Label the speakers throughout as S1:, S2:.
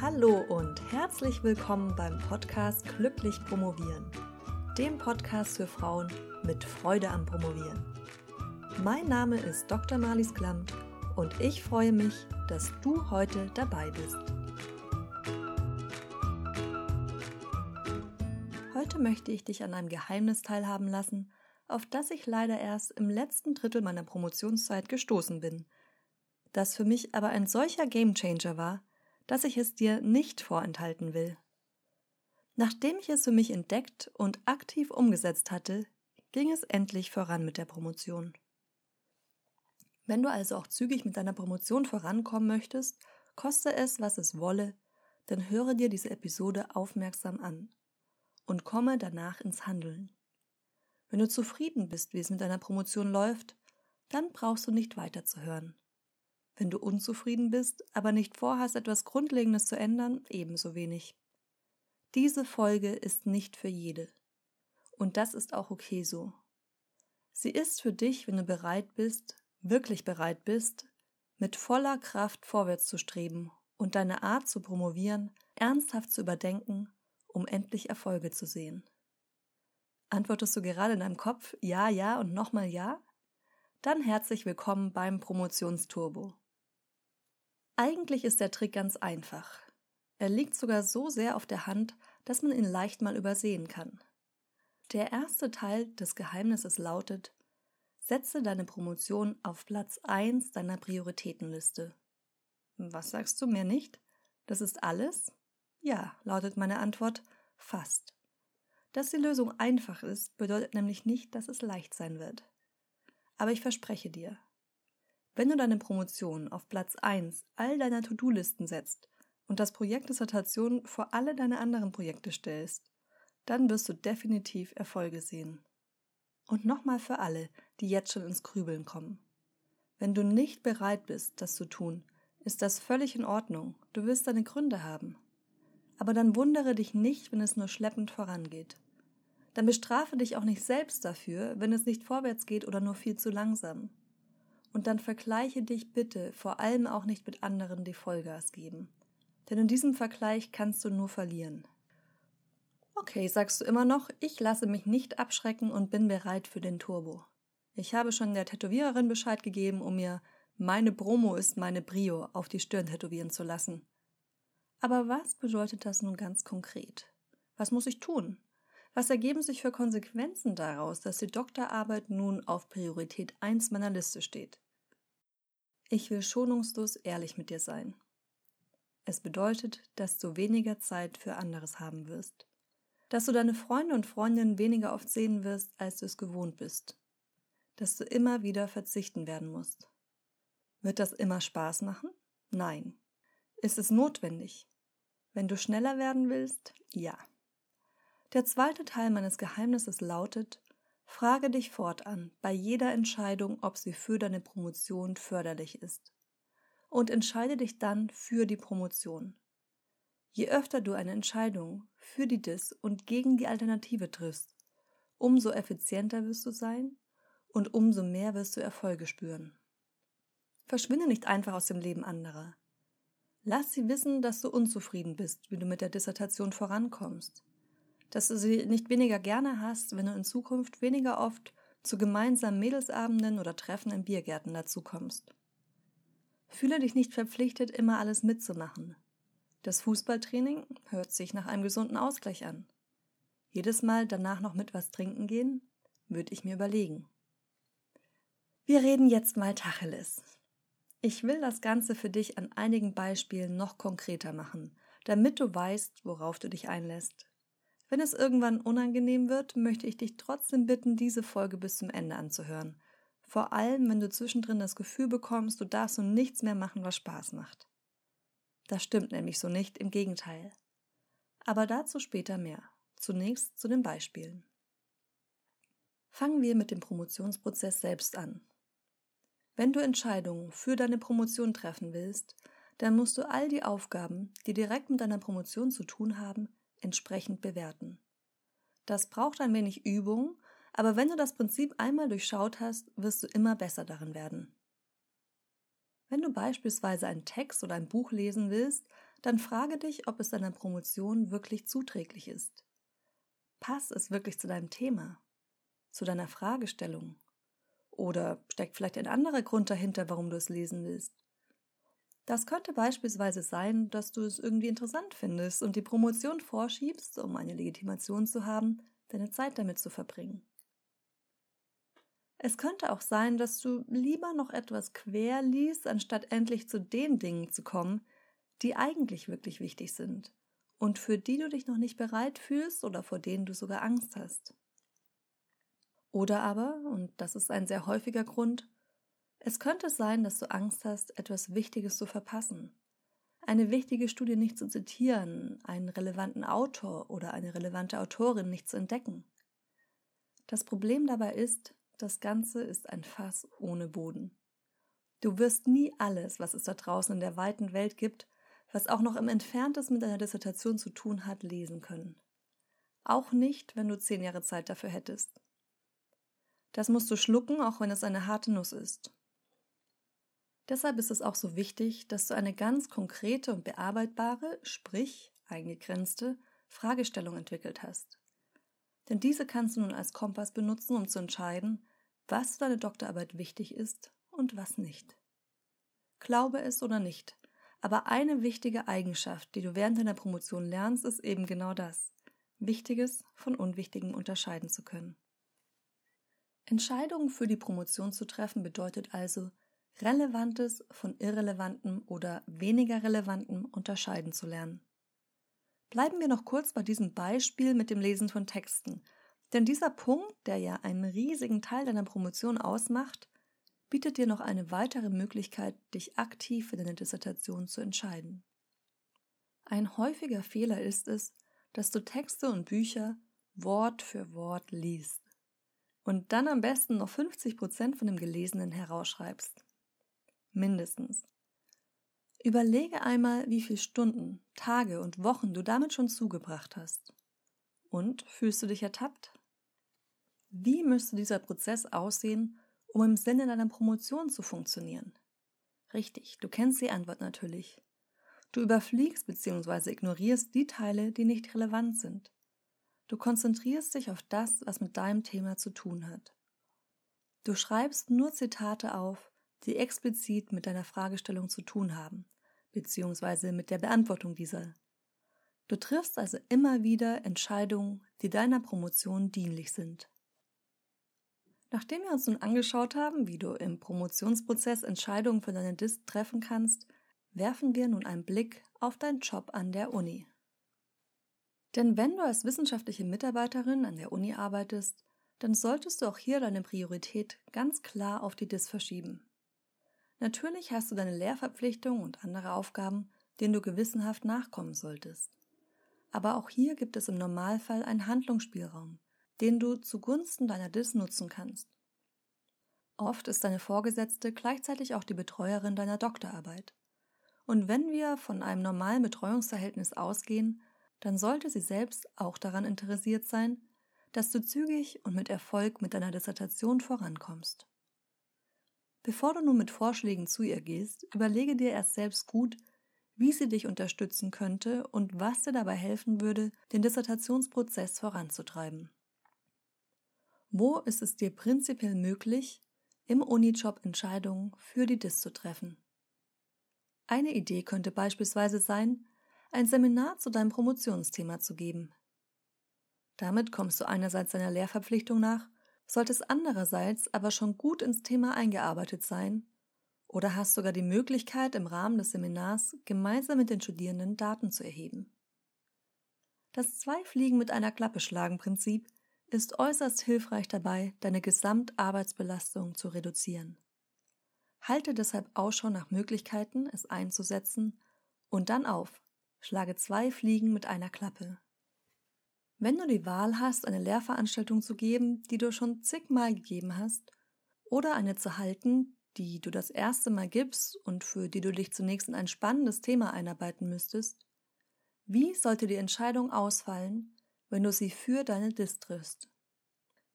S1: Hallo und herzlich willkommen beim Podcast Glücklich Promovieren, dem Podcast für Frauen mit Freude am Promovieren. Mein Name ist Dr. Marlies Klamt und ich freue mich, dass du heute dabei bist. Heute möchte ich dich an einem Geheimnis teilhaben lassen, auf das ich leider erst im letzten Drittel meiner Promotionszeit gestoßen bin, das für mich aber ein solcher Gamechanger war, dass ich es dir nicht vorenthalten will. Nachdem ich es für mich entdeckt und aktiv umgesetzt hatte, ging es endlich voran mit der Promotion. Wenn du also auch zügig mit deiner Promotion vorankommen möchtest, koste es, was es wolle, dann höre dir diese Episode aufmerksam an und komme danach ins Handeln. Wenn du zufrieden bist, wie es mit deiner Promotion läuft, dann brauchst du nicht weiterzuhören. Wenn du unzufrieden bist, aber nicht vorhast, etwas Grundlegendes zu ändern, ebenso wenig. Diese Folge ist nicht für jede. Und das ist auch okay so. Sie ist für dich, wenn du bereit bist, wirklich bereit bist, mit voller Kraft vorwärts zu streben und deine Art zu promovieren ernsthaft zu überdenken, um endlich Erfolge zu sehen. Antwortest du gerade in deinem Kopf Ja, ja und nochmal Ja? Dann herzlich willkommen beim Promotionsturbo. Eigentlich ist der Trick ganz einfach. Er liegt sogar so sehr auf der Hand, dass man ihn leicht mal übersehen kann. Der erste Teil des Geheimnisses lautet, setze deine Promotion auf Platz 1 deiner Prioritätenliste. Was sagst du mir nicht? Das ist alles? Ja, lautet meine Antwort, fast. Dass die Lösung einfach ist, bedeutet nämlich nicht, dass es leicht sein wird. Aber ich verspreche dir, wenn du deine Promotion auf Platz 1 all deiner To-Do-Listen setzt und das Projekt Dissertation vor alle deine anderen Projekte stellst, dann wirst du definitiv Erfolge sehen. Und nochmal für alle, die jetzt schon ins Grübeln kommen. Wenn du nicht bereit bist, das zu tun, ist das völlig in Ordnung. Du wirst deine Gründe haben. Aber dann wundere dich nicht, wenn es nur schleppend vorangeht. Dann bestrafe dich auch nicht selbst dafür, wenn es nicht vorwärts geht oder nur viel zu langsam. Und dann vergleiche dich bitte vor allem auch nicht mit anderen, die Vollgas geben. Denn in diesem Vergleich kannst du nur verlieren. Okay, sagst du immer noch, ich lasse mich nicht abschrecken und bin bereit für den Turbo. Ich habe schon der Tätowiererin Bescheid gegeben, um mir meine Bromo ist meine Brio auf die Stirn tätowieren zu lassen. Aber was bedeutet das nun ganz konkret? Was muss ich tun? Was ergeben sich für Konsequenzen daraus, dass die Doktorarbeit nun auf Priorität 1 meiner Liste steht? Ich will schonungslos ehrlich mit dir sein. Es bedeutet, dass du weniger Zeit für anderes haben wirst. Dass du deine Freunde und Freundinnen weniger oft sehen wirst, als du es gewohnt bist. Dass du immer wieder verzichten werden musst. Wird das immer Spaß machen? Nein. Ist es notwendig? Wenn du schneller werden willst? Ja. Der zweite Teil meines Geheimnisses lautet, Frage dich fortan bei jeder Entscheidung, ob sie für deine Promotion förderlich ist. Und entscheide dich dann für die Promotion. Je öfter du eine Entscheidung für die DIS und gegen die Alternative triffst, umso effizienter wirst du sein und umso mehr wirst du Erfolge spüren. Verschwinde nicht einfach aus dem Leben anderer. Lass sie wissen, dass du unzufrieden bist, wie du mit der Dissertation vorankommst dass du sie nicht weniger gerne hast, wenn du in Zukunft weniger oft zu gemeinsamen Mädelsabenden oder Treffen in Biergärten dazukommst. Fühle dich nicht verpflichtet, immer alles mitzumachen. Das Fußballtraining hört sich nach einem gesunden Ausgleich an. Jedes Mal danach noch mit was trinken gehen, würde ich mir überlegen. Wir reden jetzt mal Tacheles. Ich will das Ganze für dich an einigen Beispielen noch konkreter machen, damit du weißt, worauf du dich einlässt. Wenn es irgendwann unangenehm wird, möchte ich dich trotzdem bitten, diese Folge bis zum Ende anzuhören. Vor allem, wenn du zwischendrin das Gefühl bekommst, du darfst nun nichts mehr machen, was Spaß macht. Das stimmt nämlich so nicht, im Gegenteil. Aber dazu später mehr. Zunächst zu den Beispielen. Fangen wir mit dem Promotionsprozess selbst an. Wenn du Entscheidungen für deine Promotion treffen willst, dann musst du all die Aufgaben, die direkt mit deiner Promotion zu tun haben, entsprechend bewerten. Das braucht ein wenig Übung, aber wenn du das Prinzip einmal durchschaut hast, wirst du immer besser darin werden. Wenn du beispielsweise einen Text oder ein Buch lesen willst, dann frage dich, ob es deiner Promotion wirklich zuträglich ist. Passt es wirklich zu deinem Thema? Zu deiner Fragestellung? Oder steckt vielleicht ein anderer Grund dahinter, warum du es lesen willst? Das könnte beispielsweise sein, dass du es irgendwie interessant findest und die Promotion vorschiebst, um eine Legitimation zu haben, deine Zeit damit zu verbringen. Es könnte auch sein, dass du lieber noch etwas quer liest, anstatt endlich zu den Dingen zu kommen, die eigentlich wirklich wichtig sind und für die du dich noch nicht bereit fühlst oder vor denen du sogar Angst hast. Oder aber, und das ist ein sehr häufiger Grund, es könnte sein, dass du Angst hast, etwas Wichtiges zu verpassen. Eine wichtige Studie nicht zu zitieren, einen relevanten Autor oder eine relevante Autorin nicht zu entdecken. Das Problem dabei ist, das Ganze ist ein Fass ohne Boden. Du wirst nie alles, was es da draußen in der weiten Welt gibt, was auch noch im entferntesten mit deiner Dissertation zu tun hat, lesen können. Auch nicht, wenn du zehn Jahre Zeit dafür hättest. Das musst du schlucken, auch wenn es eine harte Nuss ist. Deshalb ist es auch so wichtig, dass du eine ganz konkrete und bearbeitbare, sprich eingegrenzte Fragestellung entwickelt hast. Denn diese kannst du nun als Kompass benutzen, um zu entscheiden, was für deine Doktorarbeit wichtig ist und was nicht. Glaube es oder nicht, aber eine wichtige Eigenschaft, die du während deiner Promotion lernst, ist eben genau das, Wichtiges von Unwichtigem unterscheiden zu können. Entscheidungen für die Promotion zu treffen bedeutet also, Relevantes von Irrelevantem oder weniger Relevantem unterscheiden zu lernen. Bleiben wir noch kurz bei diesem Beispiel mit dem Lesen von Texten, denn dieser Punkt, der ja einen riesigen Teil deiner Promotion ausmacht, bietet dir noch eine weitere Möglichkeit, dich aktiv für deine Dissertation zu entscheiden. Ein häufiger Fehler ist es, dass du Texte und Bücher Wort für Wort liest und dann am besten noch 50 Prozent von dem Gelesenen herausschreibst mindestens. Überlege einmal, wie viele Stunden, Tage und Wochen du damit schon zugebracht hast. Und fühlst du dich ertappt? Wie müsste dieser Prozess aussehen, um im Sinne deiner Promotion zu funktionieren? Richtig, du kennst die Antwort natürlich. Du überfliegst bzw. ignorierst die Teile, die nicht relevant sind. Du konzentrierst dich auf das, was mit deinem Thema zu tun hat. Du schreibst nur Zitate auf, die explizit mit deiner Fragestellung zu tun haben, beziehungsweise mit der Beantwortung dieser. Du triffst also immer wieder Entscheidungen, die deiner Promotion dienlich sind. Nachdem wir uns nun angeschaut haben, wie du im Promotionsprozess Entscheidungen für deine Dist treffen kannst, werfen wir nun einen Blick auf deinen Job an der Uni. Denn wenn du als wissenschaftliche Mitarbeiterin an der Uni arbeitest, dann solltest du auch hier deine Priorität ganz klar auf die DIS verschieben. Natürlich hast du deine Lehrverpflichtungen und andere Aufgaben, denen du gewissenhaft nachkommen solltest. Aber auch hier gibt es im Normalfall einen Handlungsspielraum, den du zugunsten deiner DIS nutzen kannst. Oft ist deine Vorgesetzte gleichzeitig auch die Betreuerin deiner Doktorarbeit. Und wenn wir von einem normalen Betreuungsverhältnis ausgehen, dann sollte sie selbst auch daran interessiert sein, dass du zügig und mit Erfolg mit deiner Dissertation vorankommst. Bevor du nun mit Vorschlägen zu ihr gehst, überlege dir erst selbst gut, wie sie dich unterstützen könnte und was dir dabei helfen würde, den Dissertationsprozess voranzutreiben. Wo ist es dir prinzipiell möglich, im Unijob Entscheidungen für die DIS zu treffen? Eine Idee könnte beispielsweise sein, ein Seminar zu deinem Promotionsthema zu geben. Damit kommst du einerseits deiner Lehrverpflichtung nach sollte es andererseits aber schon gut ins Thema eingearbeitet sein oder hast sogar die Möglichkeit, im Rahmen des Seminars gemeinsam mit den Studierenden Daten zu erheben. Das Zwei Fliegen mit einer Klappe schlagen Prinzip ist äußerst hilfreich dabei, deine Gesamtarbeitsbelastung zu reduzieren. Halte deshalb Ausschau nach Möglichkeiten, es einzusetzen und dann auf. Schlage zwei Fliegen mit einer Klappe. Wenn du die Wahl hast, eine Lehrveranstaltung zu geben, die du schon zigmal gegeben hast, oder eine zu halten, die du das erste Mal gibst und für die du dich zunächst in ein spannendes Thema einarbeiten müsstest, wie sollte die Entscheidung ausfallen, wenn du sie für deine Dist triffst?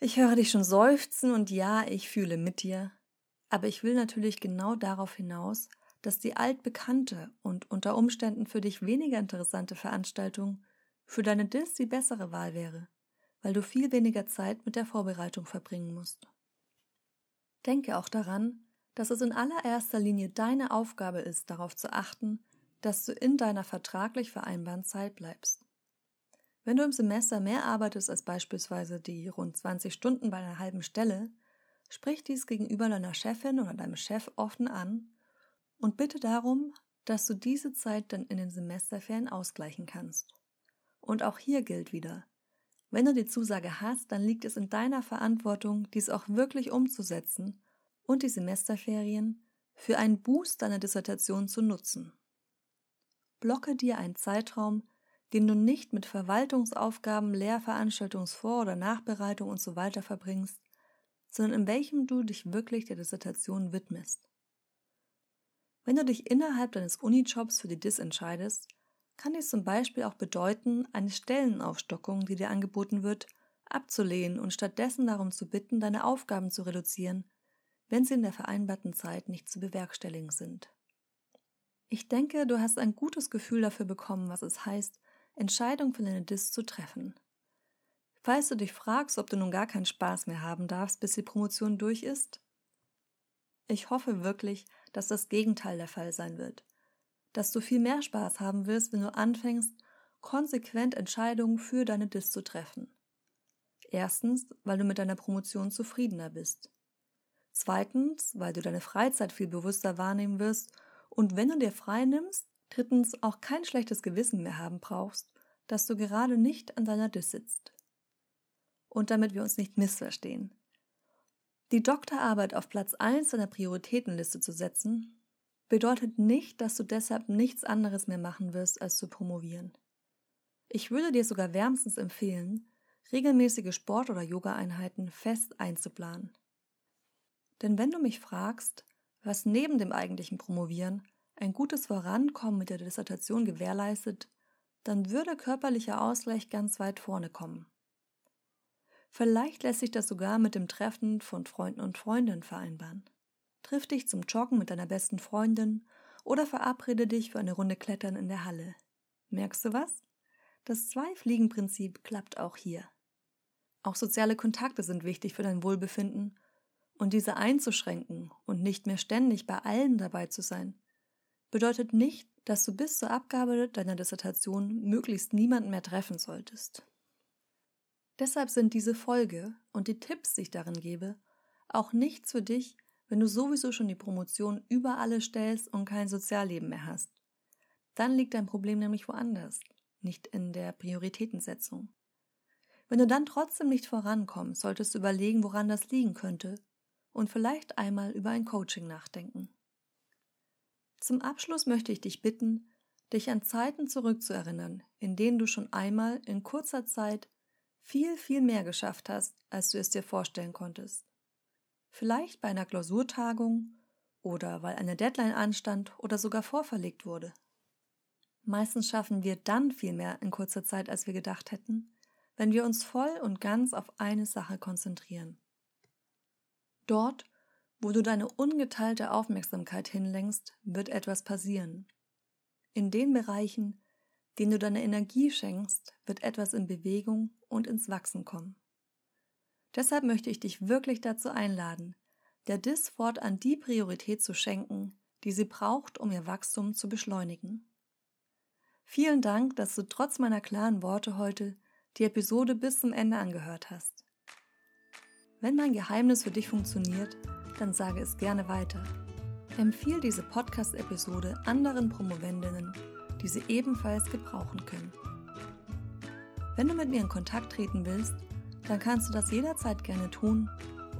S1: Ich höre dich schon seufzen und ja, ich fühle mit dir, aber ich will natürlich genau darauf hinaus, dass die altbekannte und unter Umständen für dich weniger interessante Veranstaltung für deine Dis die bessere Wahl wäre, weil du viel weniger Zeit mit der Vorbereitung verbringen musst. Denke auch daran, dass es in allererster Linie deine Aufgabe ist, darauf zu achten, dass du in deiner vertraglich vereinbarten Zeit bleibst. Wenn du im Semester mehr arbeitest als beispielsweise die rund 20 Stunden bei einer halben Stelle, sprich dies gegenüber deiner Chefin oder deinem Chef offen an und bitte darum, dass du diese Zeit dann in den Semesterferien ausgleichen kannst. Und auch hier gilt wieder, wenn du die Zusage hast, dann liegt es in deiner Verantwortung, dies auch wirklich umzusetzen und die Semesterferien für einen Boost deiner Dissertation zu nutzen. Blocke dir einen Zeitraum, den du nicht mit Verwaltungsaufgaben, Lehrveranstaltungsvor- oder Nachbereitung usw. So verbringst, sondern in welchem du dich wirklich der Dissertation widmest. Wenn du dich innerhalb deines Unijobs für die DIS entscheidest, kann dies zum Beispiel auch bedeuten, eine Stellenaufstockung, die dir angeboten wird, abzulehnen und stattdessen darum zu bitten, deine Aufgaben zu reduzieren, wenn sie in der vereinbarten Zeit nicht zu bewerkstelligen sind. Ich denke, du hast ein gutes Gefühl dafür bekommen, was es heißt, Entscheidungen für deine DIS zu treffen. Falls du dich fragst, ob du nun gar keinen Spaß mehr haben darfst, bis die Promotion durch ist, ich hoffe wirklich, dass das Gegenteil der Fall sein wird. Dass du viel mehr Spaß haben wirst, wenn du anfängst, konsequent Entscheidungen für deine DIS zu treffen. Erstens, weil du mit deiner Promotion zufriedener bist. Zweitens, weil du deine Freizeit viel bewusster wahrnehmen wirst und wenn du dir frei nimmst, drittens auch kein schlechtes Gewissen mehr haben brauchst, dass du gerade nicht an deiner DIS sitzt. Und damit wir uns nicht missverstehen. Die Doktorarbeit auf Platz 1 deiner Prioritätenliste zu setzen, bedeutet nicht, dass du deshalb nichts anderes mehr machen wirst, als zu promovieren. Ich würde dir sogar wärmstens empfehlen, regelmäßige Sport- oder Yoga-Einheiten fest einzuplanen. Denn wenn du mich fragst, was neben dem eigentlichen Promovieren ein gutes Vorankommen mit der Dissertation gewährleistet, dann würde körperlicher Ausgleich ganz weit vorne kommen. Vielleicht lässt sich das sogar mit dem Treffen von Freunden und Freundinnen vereinbaren. Triff dich zum Joggen mit deiner besten Freundin oder verabrede dich für eine Runde Klettern in der Halle. Merkst du was? Das Zwei-Fliegen-Prinzip klappt auch hier. Auch soziale Kontakte sind wichtig für dein Wohlbefinden und diese einzuschränken und nicht mehr ständig bei allen dabei zu sein, bedeutet nicht, dass du bis zur Abgabe deiner Dissertation möglichst niemanden mehr treffen solltest. Deshalb sind diese Folge und die Tipps, die ich darin gebe, auch nichts für dich, wenn du sowieso schon die Promotion über alle stellst und kein Sozialleben mehr hast. Dann liegt dein Problem nämlich woanders, nicht in der Prioritätensetzung. Wenn du dann trotzdem nicht vorankommst, solltest du überlegen, woran das liegen könnte und vielleicht einmal über ein Coaching nachdenken. Zum Abschluss möchte ich dich bitten, dich an Zeiten zurückzuerinnern, in denen du schon einmal in kurzer Zeit viel, viel mehr geschafft hast, als du es dir vorstellen konntest. Vielleicht bei einer Klausurtagung oder weil eine Deadline anstand oder sogar vorverlegt wurde. Meistens schaffen wir dann viel mehr in kurzer Zeit, als wir gedacht hätten, wenn wir uns voll und ganz auf eine Sache konzentrieren. Dort, wo du deine ungeteilte Aufmerksamkeit hinlenkst, wird etwas passieren. In den Bereichen, den du deine Energie schenkst, wird etwas in Bewegung und ins Wachsen kommen. Deshalb möchte ich dich wirklich dazu einladen, der DIS fortan die Priorität zu schenken, die sie braucht, um ihr Wachstum zu beschleunigen. Vielen Dank, dass du trotz meiner klaren Worte heute die Episode bis zum Ende angehört hast. Wenn mein Geheimnis für dich funktioniert, dann sage es gerne weiter. Empfiehl diese Podcast-Episode anderen Promovendinnen die sie ebenfalls gebrauchen können. Wenn du mit mir in Kontakt treten willst, dann kannst du das jederzeit gerne tun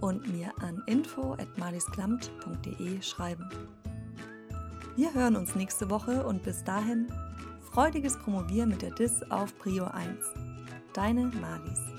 S1: und mir an info@malisklamt.de schreiben. Wir hören uns nächste Woche und bis dahin freudiges Promovieren mit der DIS auf Prio 1. Deine Malis.